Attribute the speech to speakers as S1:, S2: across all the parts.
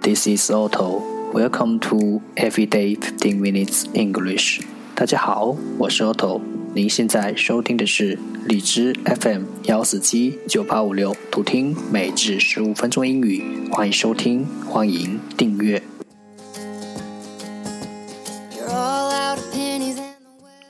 S1: This is Otto. Welcome to Everyday Fifteen Minutes English. 大家好，我是 Otto。您现在收听的是荔枝 FM 幺四七九八五六，读听每日十五分钟英语。欢迎收听，欢迎订阅。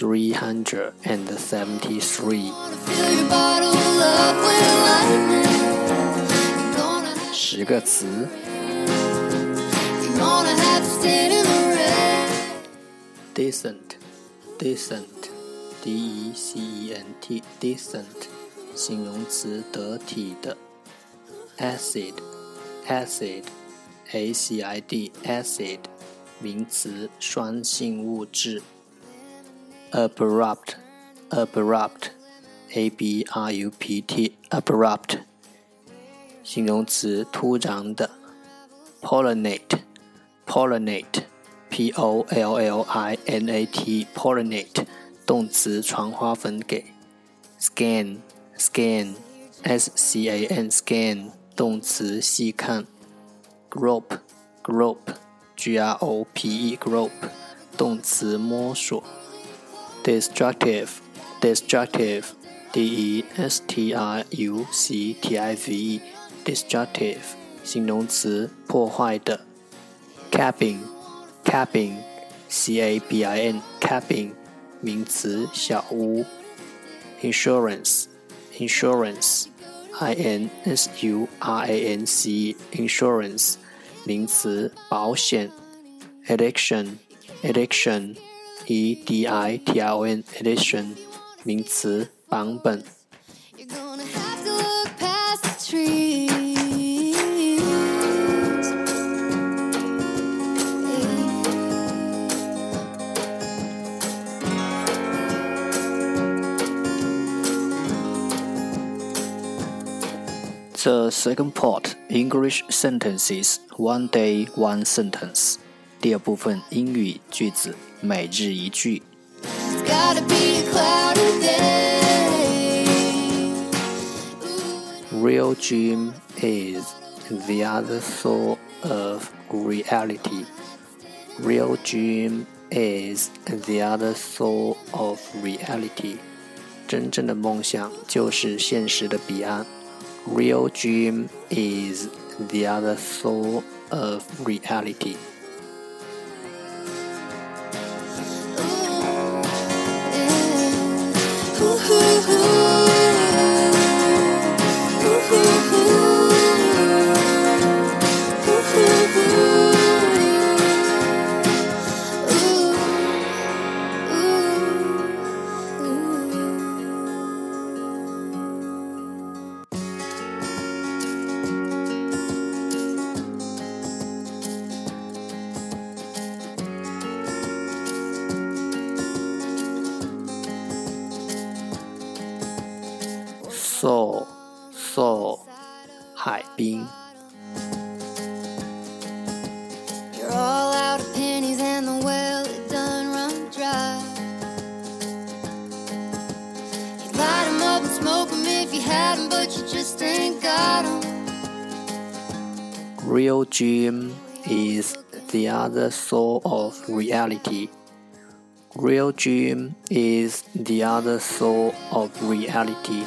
S1: 373. 十个词。decent, decent, d e c e n t, decent, decent，形容词，得体的。acid, acid, a c i d, acid, 名词，酸性物质。Abrupt, abrupt, A-B-R-U-P-T, abrupt，形容词，突然的。Pollinate, pollinate。P O L L I N A T pollinate 动词传花粉给，scan scan S C A N scan 动词细看 grop, grop, g r o p e, grop，动词摸索 ，destructive destructive D E S T R U C T I V E destructive 形容词破坏的，cabin cabin, c a b i n, cabin, 名词，小屋。insurance, insurance, i n s u r a n c, insurance, 名词，保险。addiction, addiction, e d i t i o n, addiction, 名词，版本。The second part English sentences one day one sentence。 第二部分英语句子每日一句。Real dream is the other soul of reality. Real dream is the other soul of reality. 真正的梦想就是现实的彼岸。Real dream is the other soul of reality. So so 海滨。You're all out of pennies and the well it done run dry. You'd light them up and smoke them if you had them, but you just ain't got them. Real dream is the other soul of reality. Real dream is the other soul of reality.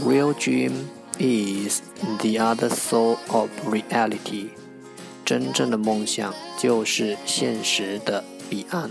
S1: Real dream is the other soul of reality。真正的梦想就是现实的彼岸。